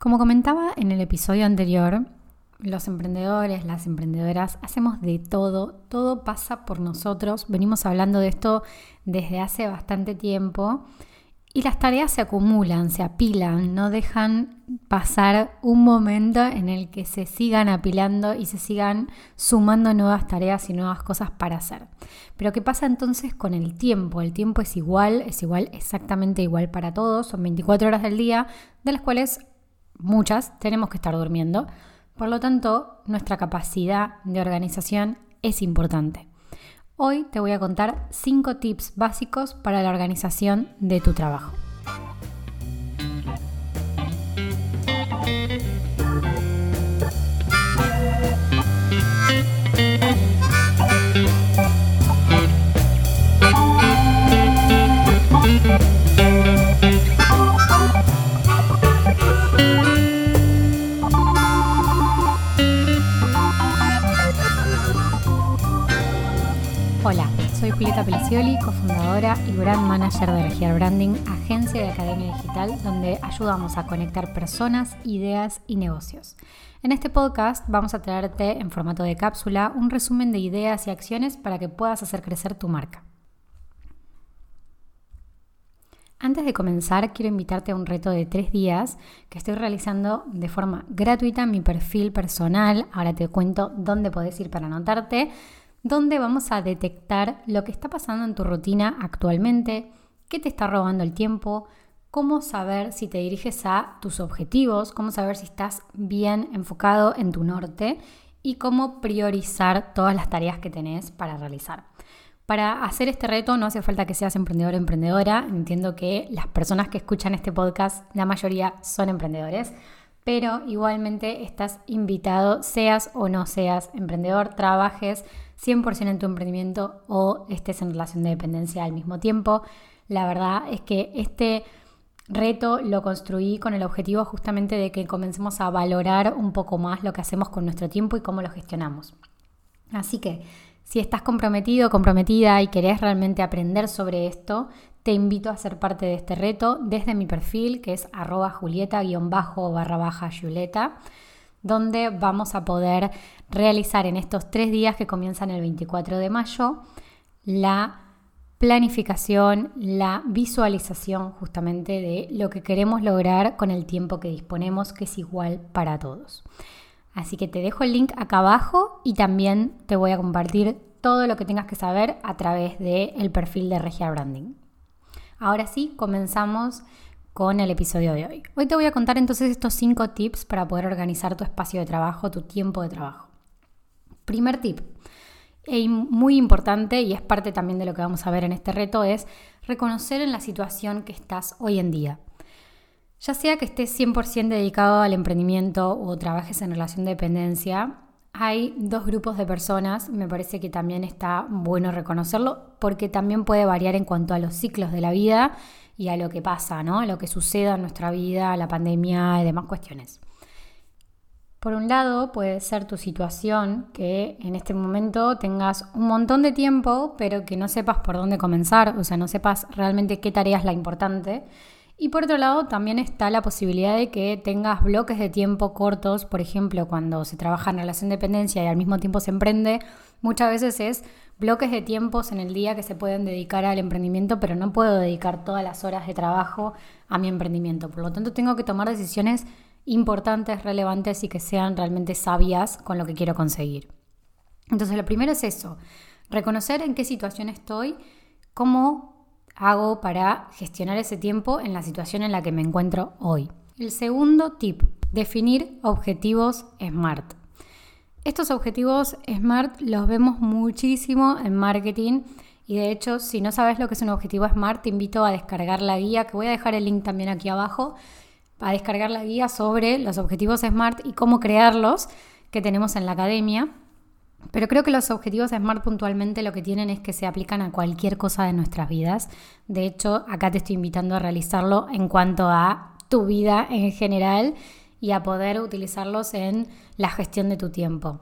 Como comentaba en el episodio anterior, los emprendedores, las emprendedoras, hacemos de todo, todo pasa por nosotros. Venimos hablando de esto desde hace bastante tiempo y las tareas se acumulan, se apilan, no dejan pasar un momento en el que se sigan apilando y se sigan sumando nuevas tareas y nuevas cosas para hacer. Pero ¿qué pasa entonces con el tiempo? El tiempo es igual, es igual, exactamente igual para todos, son 24 horas del día, de las cuales muchas tenemos que estar durmiendo. Por lo tanto, nuestra capacidad de organización es importante. Hoy te voy a contar 5 tips básicos para la organización de tu trabajo. Pelicioli, cofundadora y brand manager de Regiar Branding, agencia de academia digital donde ayudamos a conectar personas, ideas y negocios. En este podcast vamos a traerte en formato de cápsula un resumen de ideas y acciones para que puedas hacer crecer tu marca. Antes de comenzar, quiero invitarte a un reto de tres días que estoy realizando de forma gratuita en mi perfil personal. Ahora te cuento dónde podés ir para anotarte donde vamos a detectar lo que está pasando en tu rutina actualmente, qué te está robando el tiempo, cómo saber si te diriges a tus objetivos, cómo saber si estás bien enfocado en tu norte y cómo priorizar todas las tareas que tenés para realizar. Para hacer este reto no hace falta que seas emprendedor o emprendedora. Entiendo que las personas que escuchan este podcast, la mayoría son emprendedores, pero igualmente estás invitado, seas o no seas emprendedor, trabajes 100% en tu emprendimiento o estés en relación de dependencia al mismo tiempo. La verdad es que este reto lo construí con el objetivo justamente de que comencemos a valorar un poco más lo que hacemos con nuestro tiempo y cómo lo gestionamos. Así que si estás comprometido, comprometida y querés realmente aprender sobre esto, te invito a ser parte de este reto desde mi perfil que es arroba julieta-barra donde vamos a poder realizar en estos tres días que comienzan el 24 de mayo la planificación, la visualización justamente de lo que queremos lograr con el tiempo que disponemos, que es igual para todos. Así que te dejo el link acá abajo y también te voy a compartir todo lo que tengas que saber a través del perfil de Regia Branding. Ahora sí, comenzamos con el episodio de hoy. Hoy te voy a contar entonces estos cinco tips para poder organizar tu espacio de trabajo, tu tiempo de trabajo. Primer tip, y muy importante y es parte también de lo que vamos a ver en este reto, es reconocer en la situación que estás hoy en día. Ya sea que estés 100% dedicado al emprendimiento o trabajes en relación de dependencia, hay dos grupos de personas, me parece que también está bueno reconocerlo, porque también puede variar en cuanto a los ciclos de la vida y a lo que pasa, ¿no? A lo que suceda en nuestra vida, la pandemia y demás cuestiones. Por un lado, puede ser tu situación que en este momento tengas un montón de tiempo, pero que no sepas por dónde comenzar, o sea, no sepas realmente qué tarea es la importante. Y por otro lado, también está la posibilidad de que tengas bloques de tiempo cortos, por ejemplo, cuando se trabaja en relación de dependencia y al mismo tiempo se emprende, muchas veces es bloques de tiempos en el día que se pueden dedicar al emprendimiento, pero no puedo dedicar todas las horas de trabajo a mi emprendimiento. Por lo tanto, tengo que tomar decisiones importantes, relevantes y que sean realmente sabias con lo que quiero conseguir. Entonces, lo primero es eso, reconocer en qué situación estoy, cómo hago para gestionar ese tiempo en la situación en la que me encuentro hoy. El segundo tip, definir objetivos SMART. Estos objetivos SMART los vemos muchísimo en marketing y de hecho si no sabes lo que es un objetivo SMART te invito a descargar la guía, que voy a dejar el link también aquí abajo, a descargar la guía sobre los objetivos SMART y cómo crearlos que tenemos en la academia. Pero creo que los objetivos SMART puntualmente lo que tienen es que se aplican a cualquier cosa de nuestras vidas. De hecho, acá te estoy invitando a realizarlo en cuanto a tu vida en general y a poder utilizarlos en la gestión de tu tiempo.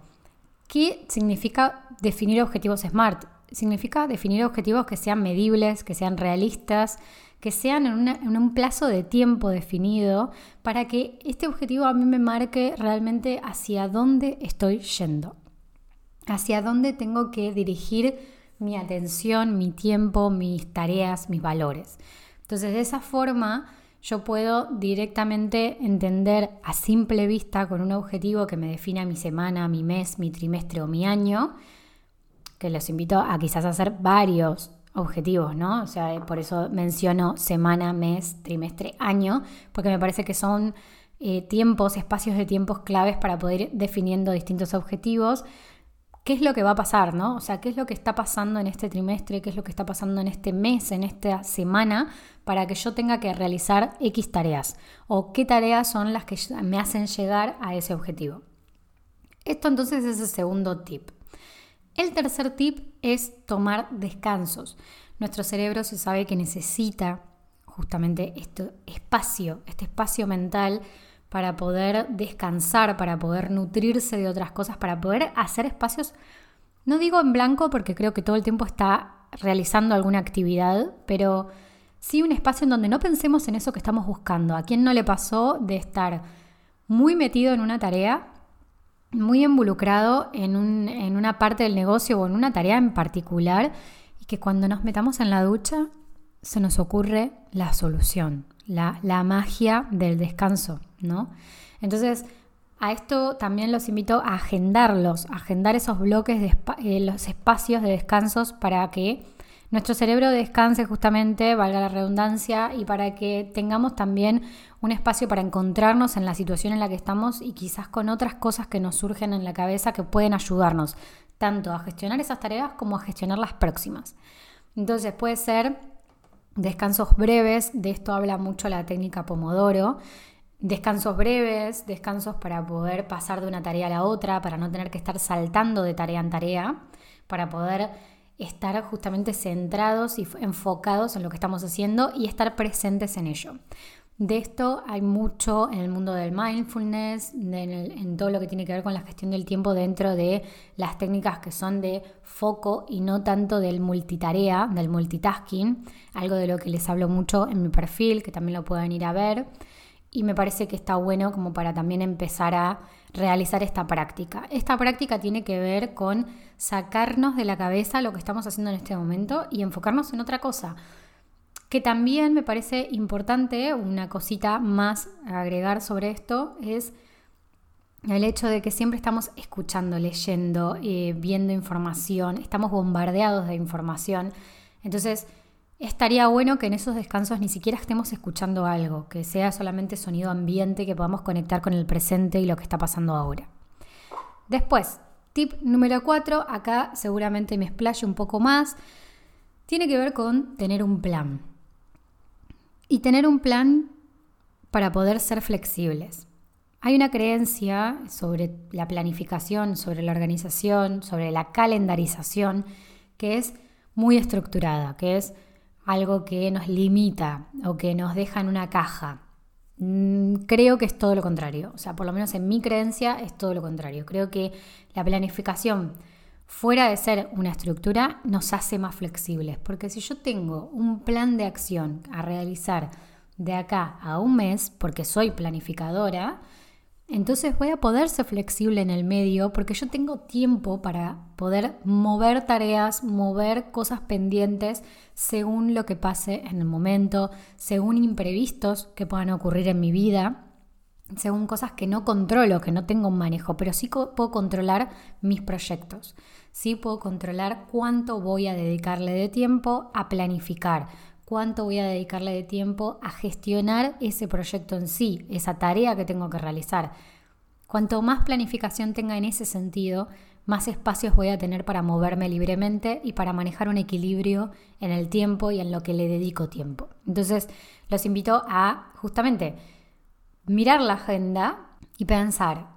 ¿Qué significa definir objetivos SMART? significa definir objetivos que sean medibles, que sean realistas, que sean en, un plazo de tiempo definido para que este objetivo a mí me marque realmente hacia dónde estoy yendo, hacia dónde tengo que dirigir mi atención, mi tiempo, mis tareas, mis valores. Entonces, de esa forma, yo puedo directamente entender a simple vista con un objetivo que me defina mi semana, mi mes, mi trimestre o mi año, que los invito a quizás hacer varios objetivos, ¿no? O sea, eh, por eso menciono semana, mes, trimestre, año, porque me parece que son eh, tiempos, espacios de tiempos claves para poder ir definiendo distintos objetivos. ¿Qué es lo que va a pasar, no? O sea, ¿qué es lo que está pasando en este trimestre? ¿Qué es lo que está pasando en este mes, en esta semana, para que yo tenga que realizar X tareas? ¿O qué tareas son las que me hacen llegar a ese objetivo? Esto entonces es el segundo tip. El tercer tip es tomar descansos. Nuestro cerebro se sabe que necesita justamente este espacio, este espacio mental para poder descansar, para poder nutrirse de otras cosas, para poder hacer espacios, no digo en blanco porque creo que todo el tiempo está realizando alguna actividad, pero sí un espacio en donde no pensemos en eso que estamos buscando. ¿A quién no le pasó de estar muy metido en una tarea muy involucrado en, una parte del negocio o en una tarea en particular y que cuando nos metamos en la ducha se nos ocurre la solución, la, magia del descanso, ¿no? Entonces, a esto también los invito a agendarlos, a agendar esos bloques de eh, los espacios de descansos para que nuestro cerebro descanse justamente, valga la redundancia, y para que tengamos también un espacio para encontrarnos en la situación en la que estamos y quizás con otras cosas que nos surgen en la cabeza que pueden ayudarnos tanto a gestionar esas tareas como a gestionar las próximas. Entonces puede ser descansos breves, de esto habla mucho la técnica Pomodoro, descansos breves, descansos para poder pasar de una tarea a la otra, para no tener que estar saltando de tarea en tarea, para poder estar justamente centrados y enfocados en lo que estamos haciendo y estar presentes en ello. De esto hay mucho en el mundo del mindfulness, en, todo lo que tiene que ver con la gestión del tiempo dentro de las técnicas que son de foco y no tanto del multitarea, del multitasking, algo de lo que les hablo mucho en mi perfil, que también lo pueden ir a ver. Y me parece que está bueno como para también empezar a realizar esta práctica. Esta práctica tiene que ver con sacarnos de la cabeza lo que estamos haciendo en este momento y enfocarnos en otra cosa. Que también me parece importante, una cosita más a agregar sobre esto, es el hecho de que siempre estamos escuchando, leyendo, eh, viendo información, estamos bombardeados de información. Entonces, estaría bueno que en esos descansos ni siquiera estemos escuchando algo, que sea solamente sonido ambiente, que podamos conectar con el presente y lo que está pasando ahora. Después, tip número 4, acá seguramente me explayo un poco más, tiene que ver con tener un plan. Y tener un plan para poder ser flexibles. Hay una creencia sobre la planificación, sobre la organización, sobre la calendarización, que es muy estructurada, que es algo que nos limita o que nos deja en una caja. Mm, creo que es todo lo contrario, o sea, por lo menos en mi creencia es todo lo contrario. Creo que la planificación fuera de ser una estructura, nos hace más flexibles. Porque si yo tengo un plan de acción a realizar de acá a un mes, porque soy planificadora, entonces voy a poder ser flexible en el medio porque yo tengo tiempo para poder mover tareas, mover cosas pendientes según lo que pase en el momento, según imprevistos que puedan ocurrir en mi vida según cosas que no controlo, que no tengo un manejo, pero sí puedo controlar mis proyectos. Sí puedo controlar cuánto voy a dedicarle de tiempo a planificar, cuánto voy a dedicarle de tiempo a gestionar ese proyecto en sí, esa tarea que tengo que realizar. Cuanto más planificación tenga en ese sentido, más espacios voy a tener para moverme libremente y para manejar un equilibrio en el tiempo y en lo que le dedico tiempo. Entonces, los invito a justamente mirar la agenda y pensar,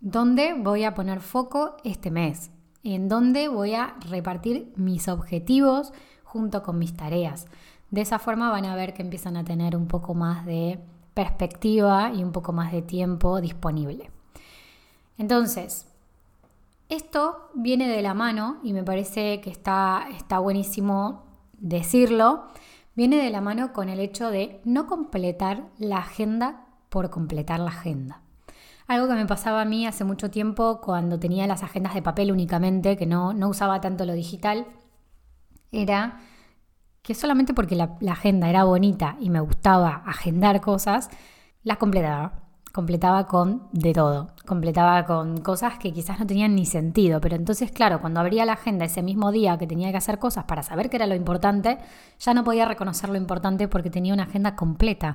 ¿dónde voy a poner foco este mes? ¿En dónde voy a repartir mis objetivos junto con mis tareas? De esa forma van a ver que empiezan a tener un poco más de perspectiva y un poco más de tiempo disponible. Entonces, Esto viene de la mano y me parece que está, está buenísimo decirlo, viene de la mano con el hecho de no completar la agenda por completar la agenda. Algo que me pasaba a mí hace mucho tiempo cuando tenía las agendas de papel únicamente, que no, no usaba tanto lo digital, era que solamente porque la, la agenda era bonita y me gustaba agendar cosas, las completaba completaba con de todo, completaba con cosas que quizás no tenían ni sentido, pero entonces claro, cuando abría la agenda ese mismo día que tenía que hacer cosas para saber qué era lo importante, ya no podía reconocer lo importante porque tenía una agenda completa.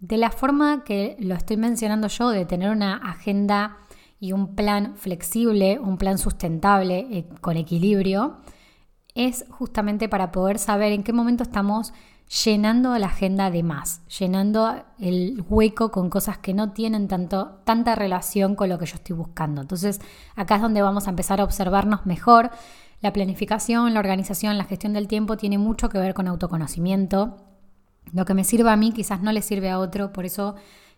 De la forma que lo estoy mencionando yo, de tener una agenda y un plan flexible, un plan sustentable, eh, con equilibrio, es justamente para poder saber en qué momento estamos llenando la agenda de más, llenando el hueco con cosas que no tienen tanto, tanta relación con lo que yo estoy buscando. Entonces, acá es donde vamos a empezar a observarnos mejor. La planificación, la organización, la gestión del tiempo tiene mucho que ver con autoconocimiento. Lo que me sirve a mí quizás no le sirve a otro, por eso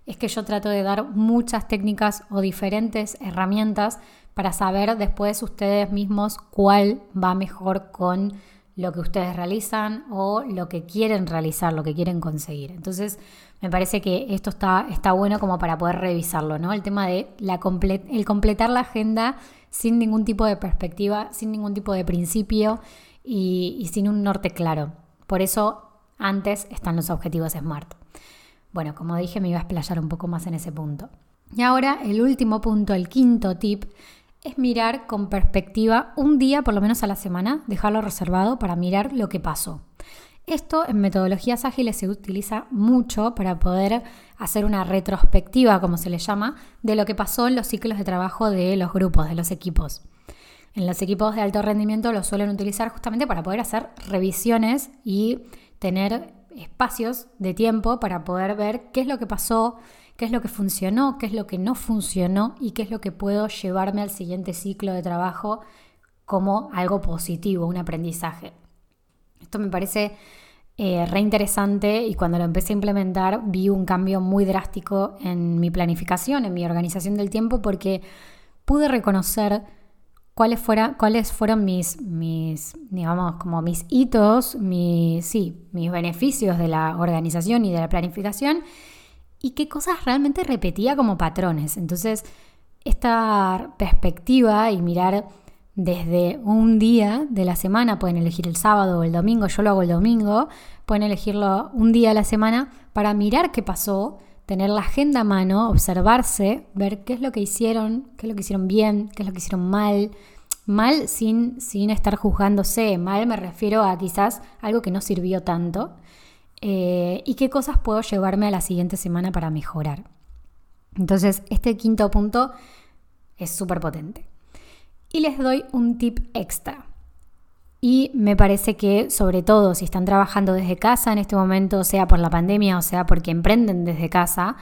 es que yo trato de dar muchas técnicas o diferentes herramientas para saber después ustedes mismos cuál va mejor con lo que ustedes realizan o lo que quieren realizar, lo que quieren conseguir. Entonces, me parece que esto está, está bueno como para poder revisarlo, ¿no? El tema de la el completar la agenda sin ningún tipo de perspectiva, sin ningún tipo de principio y, y sin un norte claro. Por eso, antes están los objetivos SMART. Bueno, como dije, me iba a explayar un poco más en ese punto. Y ahora el último punto, el quinto tip, es mirar con perspectiva un día por lo menos a la semana, dejarlo reservado para mirar lo que pasó. Esto en metodologías ágiles se utiliza mucho para poder hacer una retrospectiva, como se le llama, de lo que pasó en los ciclos de trabajo de los grupos, de los equipos. En los equipos de alto rendimiento lo suelen utilizar justamente para poder hacer revisiones y tener espacios de tiempo para poder ver qué es lo que pasó, qué es lo que funcionó, qué es lo que no funcionó y qué es lo que puedo llevarme al siguiente ciclo de trabajo como algo positivo, un aprendizaje. Esto me parece eh, re interesante y cuando lo empecé a implementar vi un cambio muy drástico en mi planificación, en mi organización del tiempo, porque pude reconocer cuáles, cuáles fueron mis, mis, digamos, como mis hitos, mis, sí, mis beneficios de la organización y de la planificación y qué cosas realmente repetía como patrones. Entonces, esta perspectiva y mirar desde un día de la semana, pueden elegir el sábado o el domingo, yo lo hago el domingo, pueden elegirlo un día a la semana para mirar qué pasó, tener la agenda a mano, observarse, ver qué es lo que hicieron, qué es lo que hicieron bien, qué es lo que hicieron mal. Mal sin, sin estar juzgándose, mal me refiero a quizás algo que no sirvió tanto eh, y qué cosas puedo llevarme a la siguiente semana para mejorar. Entonces, este quinto punto es súper potente. Y les doy un tip extra. Y me parece que, sobre todo, si están trabajando desde casa en este momento, sea por la pandemia o sea porque emprenden desde casa,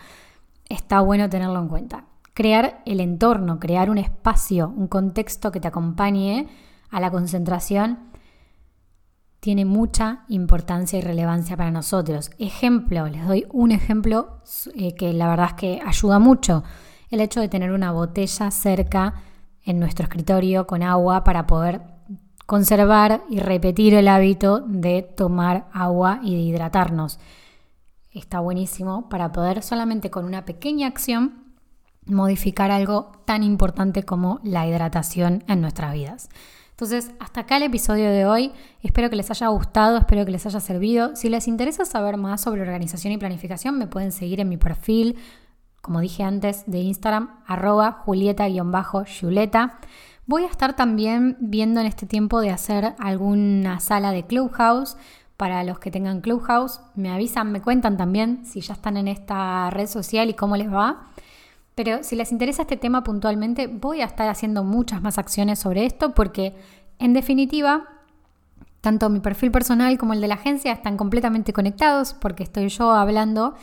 está bueno tenerlo en cuenta. Crear el entorno, crear un espacio, un contexto que te acompañe a la concentración tiene mucha importancia y relevancia para nosotros. Ejemplo, les doy un ejemplo eh, que la verdad es que ayuda mucho. El hecho de tener una botella cerca en nuestro escritorio con agua para poder conservar y repetir el hábito de tomar agua y de hidratarnos. Está buenísimo para poder solamente con una pequeña acción modificar algo tan importante como la hidratación en nuestras vidas. Entonces, hasta acá el episodio de hoy. Espero que les haya gustado, espero que les haya servido. Si les interesa saber más sobre organización y planificación, me pueden seguir en mi perfil, como dije antes, de Instagram, arroba julieta-yuleta. Voy a estar también viendo en este tiempo de hacer alguna sala de Clubhouse. Para los que tengan Clubhouse, me avisan, me cuentan también si ya están en esta red social y cómo les va. Pero si les interesa este tema puntualmente, voy a estar haciendo muchas más acciones sobre esto porque, en definitiva, tanto mi perfil personal como el de la agencia están completamente conectados porque estoy yo hablando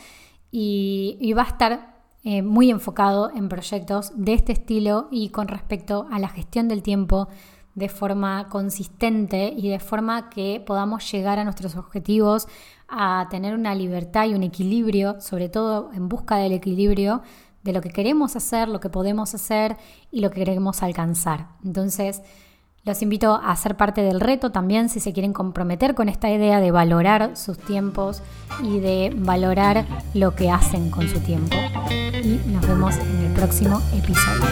y, va a estar eh, muy enfocado en proyectos de este estilo y con respecto a la gestión del tiempo de forma consistente y de forma que podamos llegar a nuestros objetivos, a tener una libertad y un equilibrio, sobre todo en busca del equilibrio de lo que queremos hacer, lo que podemos hacer y lo que queremos alcanzar. Entonces, los invito a ser parte del reto también si se quieren comprometer con esta idea de valorar sus tiempos y de valorar lo que hacen con su tiempo. Y nos vemos en el próximo episodio.